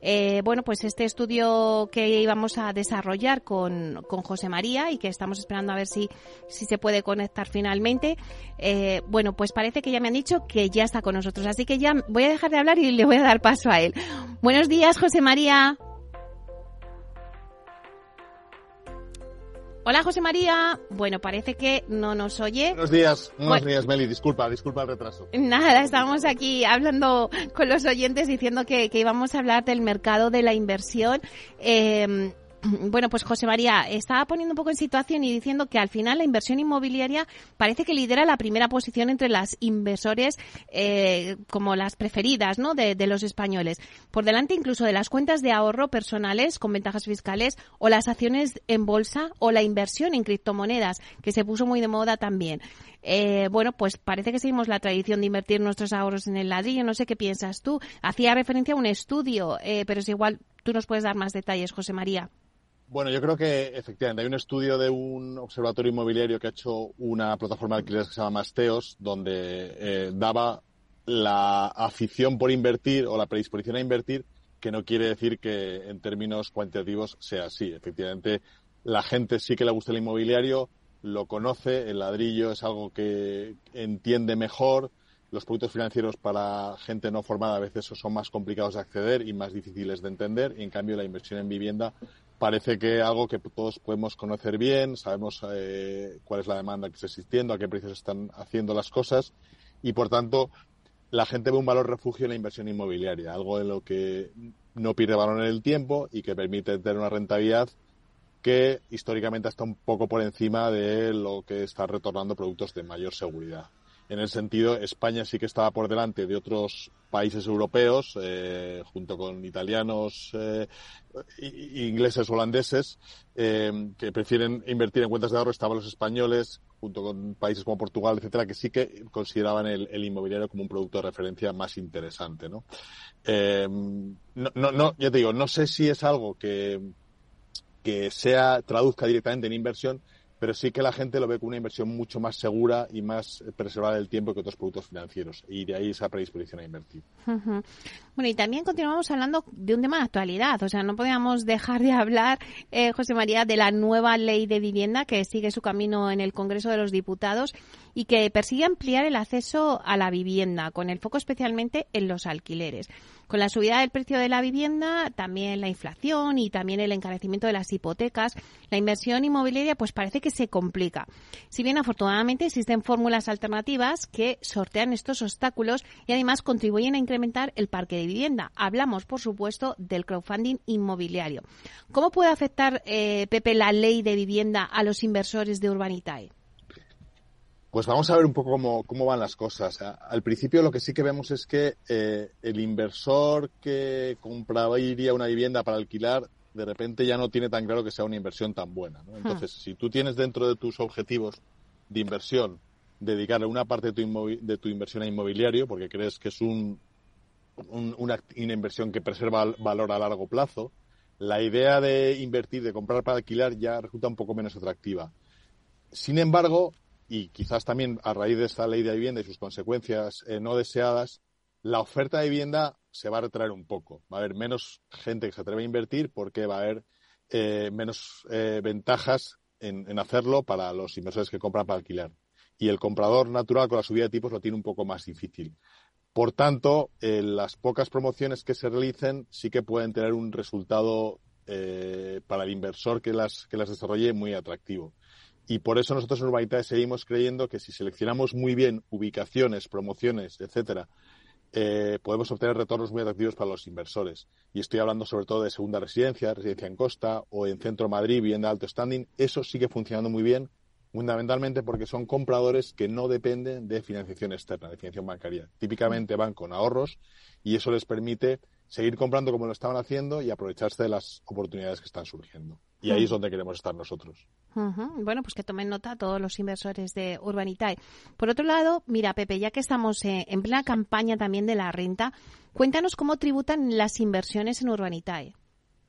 eh, bueno, pues este estudio que íbamos a desarrollar con, con, José María y que estamos esperando a ver si, si se puede conectar finalmente, eh, bueno, pues parece que ya me han dicho que ya está con nosotros, así que ya voy a dejar de hablar y le voy a dar paso a él. Buenos días, José María. Hola José María. Bueno, parece que no nos oye. Buenos días, buenos días Meli. Disculpa, disculpa el retraso. Nada, estábamos aquí hablando con los oyentes diciendo que, que íbamos a hablar del mercado de la inversión. Eh, bueno, pues José María estaba poniendo un poco en situación y diciendo que al final la inversión inmobiliaria parece que lidera la primera posición entre las inversores eh, como las preferidas ¿no? de, los españoles. Por delante incluso de las cuentas de ahorro personales con ventajas fiscales o las acciones en bolsa o la inversión en criptomonedas, que se puso muy de moda también. Eh, bueno, pues parece que seguimos la tradición de invertir nuestros ahorros en el ladrillo. No sé qué piensas tú. Hacía referencia a un estudio, eh, pero es igual, tú nos puedes dar más detalles, José María. Bueno, yo creo que efectivamente hay un estudio de un observatorio inmobiliario que ha hecho una plataforma de alquileres que se llama Masteos, donde eh, daba la afición por invertir o la predisposición a invertir, que no quiere decir que en términos cuantitativos sea así. Efectivamente, la gente sí que le gusta el inmobiliario, lo conoce, el ladrillo es algo que entiende mejor, los productos financieros para gente no formada a veces son más complicados de acceder y más difíciles de entender, y en cambio la inversión en vivienda parece que algo que todos podemos conocer bien, sabemos eh, cuál es la demanda que está existiendo, a qué precios están haciendo las cosas y por tanto la gente ve un valor refugio en la inversión inmobiliaria, algo en lo que no pierde valor en el tiempo y que permite tener una rentabilidad que históricamente está un poco por encima de lo que está retornando productos de mayor seguridad. En el sentido, España sí que estaba por delante de otros países europeos, eh, junto con italianos, eh, ingleses, holandeses, eh, que prefieren invertir en cuentas de ahorro. Estaban los españoles, junto con países como Portugal, etcétera, que sí que consideraban el, inmobiliario como un producto de referencia más interesante, ¿no? No, no, no, ya te digo, no sé si es algo que, que sea, traduzca directamente en inversión, pero sí que la gente lo ve como una inversión mucho más segura y más preservada del tiempo que otros productos financieros. Y de ahí esa predisposición a invertir. Bueno, y también continuamos hablando de un tema de actualidad. O sea, no podíamos dejar de hablar, eh, José María, de la nueva ley de vivienda que sigue su camino en el Congreso de los Diputados y que persigue ampliar el acceso a la vivienda, con el foco especialmente en los alquileres. Con la subida del precio de la vivienda, también la inflación y también el encarecimiento de las hipotecas, la inversión inmobiliaria pues parece que se complica. Si bien afortunadamente existen fórmulas alternativas que sortean estos obstáculos y además contribuyen a incrementar el parque de vivienda. Hablamos, por supuesto, del crowdfunding inmobiliario. ¿Cómo puede afectar, eh, Pepe, la ley de vivienda a los inversores de Urbanitae? Pues vamos a ver un poco cómo, cómo van las cosas. Al principio lo que sí que vemos es que eh, el inversor que compraría una vivienda para alquilar de repente ya no tiene tan claro que sea una inversión tan buena. ¿no? Entonces, si tú tienes dentro de tus objetivos de inversión dedicarle una parte de tu, de tu inversión a inmobiliario porque crees que es un, un, una, una inversión que preserva valor a largo plazo, la idea de invertir, de comprar para alquilar ya resulta un poco menos atractiva. Sin embargo, y quizás también a raíz de esta ley de vivienda y sus consecuencias eh, no deseadas, la oferta de vivienda se va a retraer un poco. Va a haber menos gente que se atreve a invertir porque va a haber eh, menos eh, ventajas en, hacerlo para los inversores que compran para alquilar. Y el comprador natural con la subida de tipos lo tiene un poco más difícil. Por tanto, las pocas promociones que se realicen sí que pueden tener un resultado para el inversor que las, que las desarrolle muy atractivo. Y por eso nosotros en Urbanitae seguimos creyendo que si seleccionamos muy bien ubicaciones, promociones, etcétera, eh, podemos obtener retornos muy atractivos para los inversores. Y estoy hablando sobre todo de segunda residencia, residencia en costa o en centro Madrid, vivienda de alto standing. Eso sigue funcionando muy bien, fundamentalmente porque son compradores que no dependen de financiación externa, de financiación bancaria. Típicamente van con ahorros y eso les permite seguir comprando como lo estaban haciendo y aprovecharse de las oportunidades que están surgiendo. Y ahí es donde queremos estar nosotros. Bueno, pues que tomen nota todos los inversores de Urbanitae. Por otro lado, mira, Pepe, ya que estamos eh, en plena campaña también de la renta, cuéntanos cómo tributan las inversiones en Urbanitae.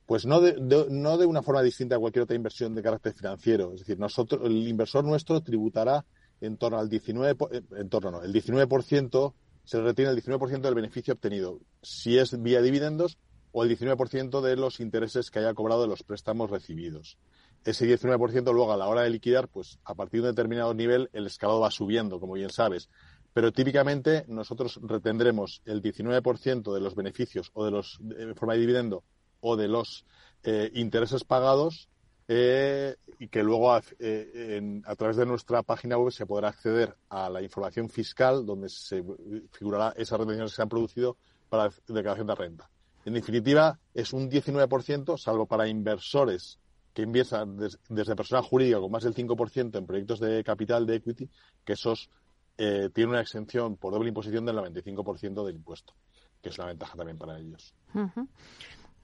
Pues no de, de, no de una forma distinta a cualquier otra inversión de carácter financiero. Es decir, nosotros, el inversor nuestro tributará en torno al 19, eh, en torno no, el 19% se retiene el 19% del beneficio obtenido, si es vía dividendos o el 19% de los intereses que haya cobrado de los préstamos recibidos. Ese 19% luego a la hora de liquidar, pues a partir de un determinado nivel el escalado va subiendo, como bien sabes. Pero típicamente nosotros retendremos el 19% de los beneficios o de los de forma de dividendo o de los eh, intereses pagados eh, y que luego eh, en, a través de nuestra página web se podrá acceder a la información fiscal donde se figurará esas retenciones que se han producido para la declaración de renta. En definitiva, es un 19%, salvo para inversores que empiezan des, desde persona jurídica con más del 5% en proyectos de capital de equity, que esos eh, tienen una exención por doble imposición del 95% del impuesto, que es una ventaja también para ellos.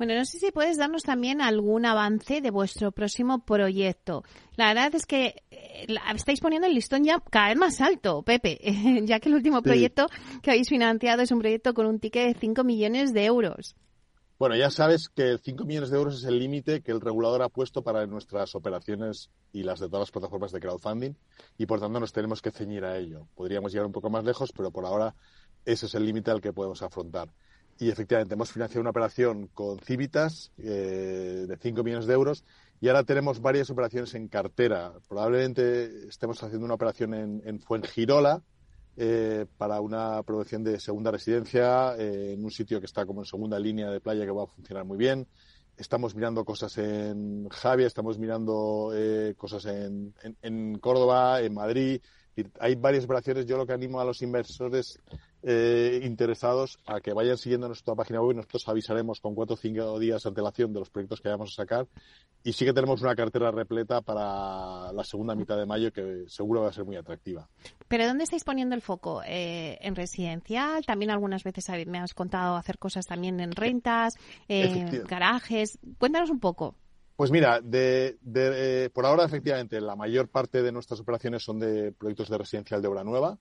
Bueno, no sé si puedes darnos también algún avance de vuestro próximo proyecto. La verdad es que eh, estáis poniendo el listón ya cada vez más alto, Pepe, ya que el último proyecto sí. que habéis financiado es un proyecto con un ticket de 5 millones de euros. Bueno, ya sabes que 5 millones de euros es el límite que el regulador ha puesto para nuestras operaciones y las de todas las plataformas de crowdfunding y por tanto nos tenemos que ceñir a ello. Podríamos llegar un poco más lejos, pero por ahora ese es el límite al que podemos afrontar. Y efectivamente hemos financiado una operación con Civitas eh, de 5 millones de euros y ahora tenemos varias operaciones en cartera. Probablemente estemos haciendo una operación en, en Fuengirola, eh, para una producción de segunda residencia eh, en un sitio que está como en segunda línea de playa que va a funcionar muy bien. Estamos mirando cosas en Javia, estamos mirando eh, cosas en, en, en, Córdoba, en Madrid. Hay varias operaciones. Yo lo que animo a los inversores eh, interesados a que vayan siguiendo nuestra página web y nosotros avisaremos con cuatro o cinco días de antelación de los proyectos que vayamos a sacar. Y sí que tenemos una cartera repleta para la segunda mitad de mayo que seguro va a ser muy atractiva. ¿Pero dónde estáis poniendo el foco? Eh, ¿En residencial? También algunas veces me has contado hacer cosas también en rentas, en garajes. Cuéntanos un poco. Pues mira, de, de, por ahora efectivamente la mayor parte de nuestras operaciones son de proyectos de residencial de obra nueva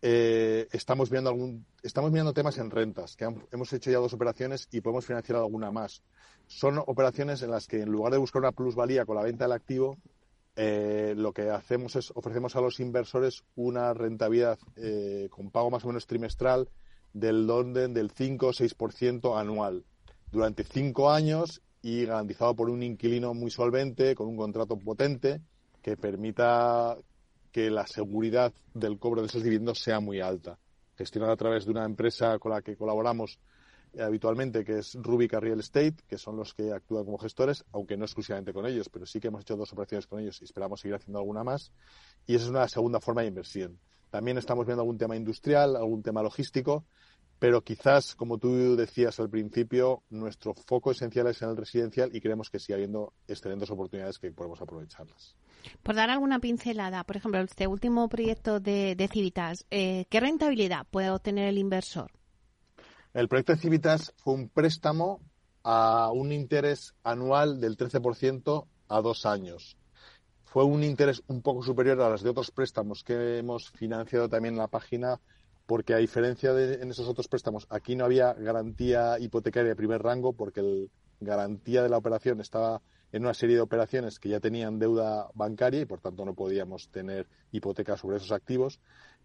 eh, estamos viendo algún, estamos mirando temas en rentas, que hemos hecho ya dos operaciones y podemos financiar alguna más. Son operaciones en las que en lugar de buscar una plusvalía con la venta del activo, eh, lo que hacemos es ofrecemos a los inversores una rentabilidad eh, con pago más o menos trimestral del orden del 5 o 6% anual durante cinco años y garantizado por un inquilino muy solvente, con un contrato potente que permita que la seguridad del cobro de esos dividendos sea muy alta. Gestionada a través de una empresa con la que colaboramos eh, habitualmente, que es Rubica Real Estate, que son los que actúan como gestores, aunque no exclusivamente con ellos, pero sí que hemos hecho dos operaciones con ellos y esperamos seguir haciendo alguna más. Y esa es una segunda forma de inversión. También estamos viendo algún tema industrial, algún tema logístico, pero quizás, como tú decías al principio, nuestro foco esencial es en el residencial y creemos que sigue habiendo excelentes oportunidades que podemos aprovecharlas. Por dar alguna pincelada, por ejemplo, este último proyecto de, Civitas, eh, ¿qué rentabilidad puede obtener el inversor? El proyecto de Civitas fue un préstamo a un interés anual del 13% a dos años. Fue un interés un poco superior a los de otros préstamos que hemos financiado también en la página, porque a diferencia de en esos otros préstamos, aquí no había garantía hipotecaria de primer rango, porque la garantía de la operación estaba en una serie de operaciones que ya tenían deuda bancaria y por tanto no podíamos tener hipoteca sobre esos activos,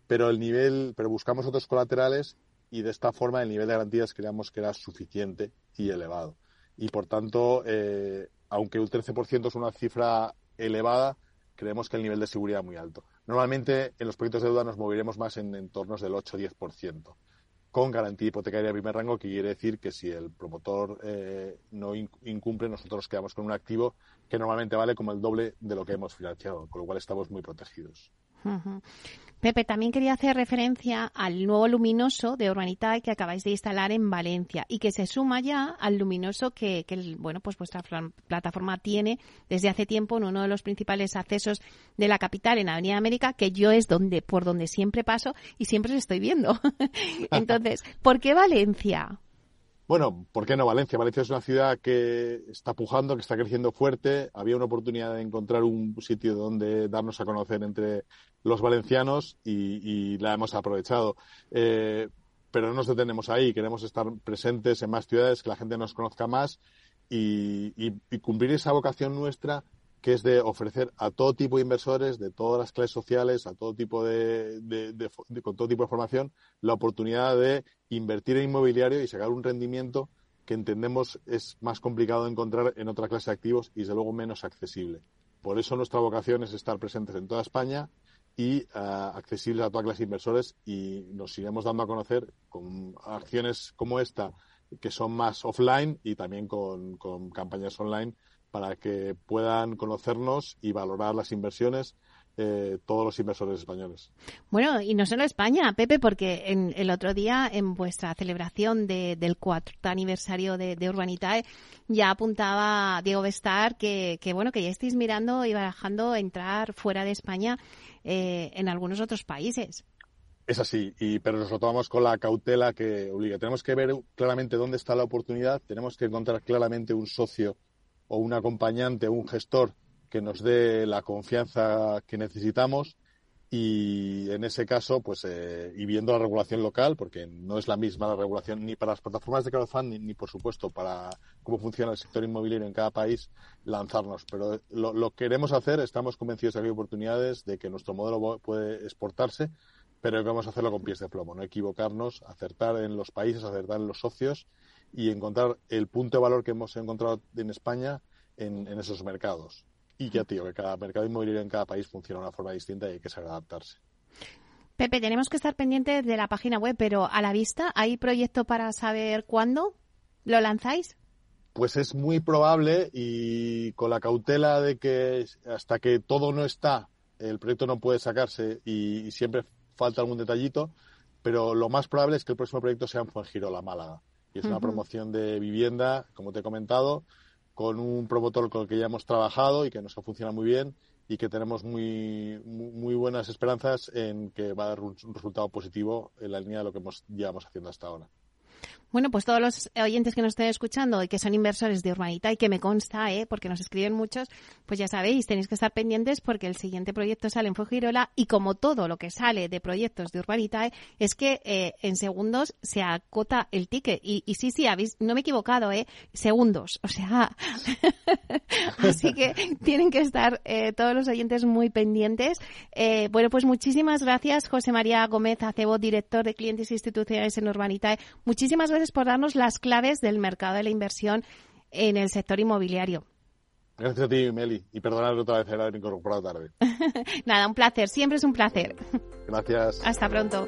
pero el nivel, pero buscamos otros colaterales y de esta forma el nivel de garantías creíamos que era suficiente y elevado. Y por tanto, eh, aunque un 13% es una cifra elevada, creemos que el nivel de seguridad es muy alto. Normalmente en los proyectos de deuda nos moveremos más en entornos del 8-10% con garantía hipotecaria de primer rango, que quiere decir que si el promotor eh, no incumple, nosotros quedamos con un activo que normalmente vale como el doble de lo que hemos financiado, con lo cual estamos muy protegidos. Pepe, también quería hacer referencia al nuevo luminoso de Urbanitae que acabáis de instalar en Valencia y que se suma ya al luminoso que, bueno, pues vuestra plataforma tiene desde hace tiempo en uno de los principales accesos de la capital, en Avenida América, que yo es donde por donde siempre paso y siempre os estoy viendo. Entonces, ¿por qué Valencia? Bueno, ¿por qué no Valencia? Valencia es una ciudad que está pujando, que está creciendo fuerte. Había una oportunidad de encontrar un sitio donde darnos a conocer entre los valencianos y, la hemos aprovechado. Eh, pero no nos detenemos ahí. Queremos estar presentes en más ciudades, que la gente nos conozca más y cumplir esa vocación nuestra que es de ofrecer a todo tipo de inversores, de todas las clases sociales, a todo tipo de, con todo tipo de formación, la oportunidad de invertir en inmobiliario y sacar un rendimiento que entendemos es más complicado de encontrar en otra clase de activos y desde luego menos accesible. Por eso nuestra vocación es estar presentes en toda España y uh, accesibles a toda clase de inversores y nos iremos dando a conocer con acciones como esta que son más offline y también con campañas online para que puedan conocernos y valorar las inversiones eh, todos los inversores españoles. Bueno, y no solo España, Pepe, porque en, el otro día, en vuestra celebración del cuarto aniversario de, Urbanitae, ya apuntaba Diego Bestar que, bueno, que ya estáis mirando y barajando entrar fuera de España eh, en algunos otros países. Es así, y, pero nos lo tomamos con la cautela que obliga. Tenemos que ver claramente dónde está la oportunidad, tenemos que encontrar claramente un socio o un acompañante, un gestor que nos dé la confianza que necesitamos y en ese caso, pues, eh, y viendo la regulación local, porque no es la misma la regulación ni para las plataformas de crowdfunding, ni, por supuesto para cómo funciona el sector inmobiliario en cada país, lanzarnos. Pero lo, lo queremos hacer, estamos convencidos de que hay oportunidades, de que nuestro modelo puede exportarse, pero vamos a hacerlo con pies de plomo, no equivocarnos, acertar en los países, acertar en los socios y encontrar el punto de valor que hemos encontrado en España en, esos mercados. Y ya, tío, que cada mercado inmobiliario en cada país funciona de una forma distinta y hay que saber adaptarse. Pepe, tenemos que estar pendientes de la página web, pero a la vista, ¿hay proyecto para saber cuándo lo lanzáis? Pues es muy probable y con la cautela de que hasta que todo no está, el proyecto no puede sacarse y siempre falta algún detallito, pero lo más probable es que el próximo proyecto sea en Fuengirola, Málaga. Y es una promoción de vivienda, como te he comentado, con un promotor con el que ya hemos trabajado y que nos ha funcionado muy bien y que tenemos muy, muy, buenas esperanzas en que va a dar un, resultado positivo en la línea de lo que hemos, llevamos haciendo hasta ahora. Bueno, pues todos los oyentes que nos estén escuchando y que son inversores de Urbanita y que me consta, ¿eh? porque nos escriben muchos, pues ya sabéis, tenéis que estar pendientes porque el siguiente proyecto sale en Fujirola y como todo lo que sale de proyectos de Urbanita es que eh, en segundos se acota el ticket. Y, sí, sí, habéis, no me he equivocado, ¿eh? Segundos. O sea, así que tienen que estar eh, todos los oyentes muy pendientes. Eh, bueno, pues muchísimas gracias, José María Gómez Acebo, director de clientes institucionales en Urbanitae. Muchísimas gracias por darnos las claves del mercado de la inversión en el sector inmobiliario. Gracias a ti, Meli. Y perdonad otra vez el haber incorporado tarde. Nada, un placer. Siempre es un placer. Gracias. Hasta pronto.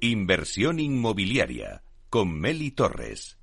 Inversión inmobiliaria con Meli Torres.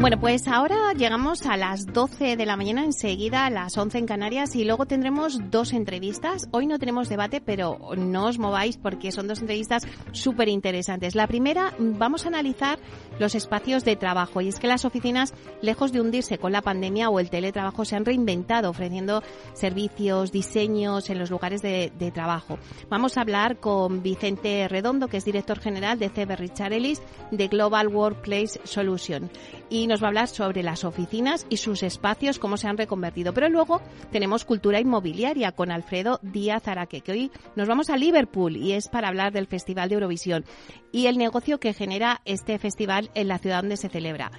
Bueno, pues ahora llegamos a las 12 de la mañana, enseguida a las 11 en Canarias y luego tendremos dos entrevistas. Hoy no tenemos debate, pero no os mováis porque son dos entrevistas súper interesantes. La primera, vamos a analizar los espacios de trabajo y es que las oficinas, lejos de hundirse con la pandemia o el teletrabajo, se han reinventado ofreciendo servicios, diseños en los lugares de, trabajo. Vamos a hablar con Vicente Redondo, que es director general de CB Richard Ellis de Global Workplace Solution. Y nos va a hablar sobre las oficinas y sus espacios, cómo se han reconvertido. Pero luego tenemos cultura inmobiliaria con Alfredo Díaz Araque, que hoy nos vamos a Liverpool y es para hablar del Festival de Eurovisión y el negocio que genera este festival en la ciudad donde se celebra.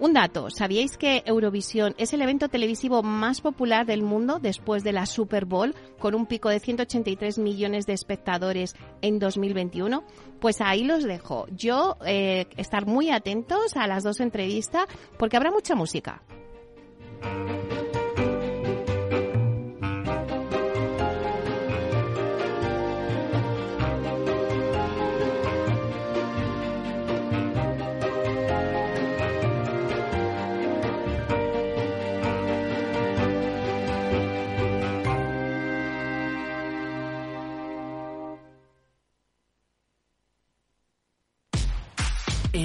Un dato, ¿sabíais que Eurovisión es el evento televisivo más popular del mundo después de la Super Bowl, con un pico de 183 millones de espectadores en 2021? Pues ahí los dejo. Yo eh, estar muy atentos a las dos entrevistas porque habrá mucha música.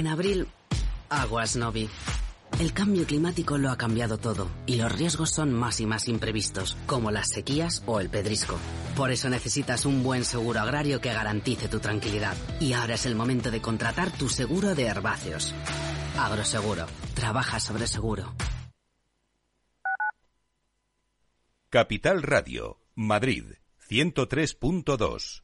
En abril, aguas Novi. El cambio climático lo ha cambiado todo y los riesgos son más y más imprevistos, como las sequías o el pedrisco. Por eso necesitas un buen seguro agrario que garantice tu tranquilidad. Y ahora es el momento de contratar tu seguro de herbáceos. Agroseguro. Trabaja sobre seguro. Capital Radio, Madrid, 103.2.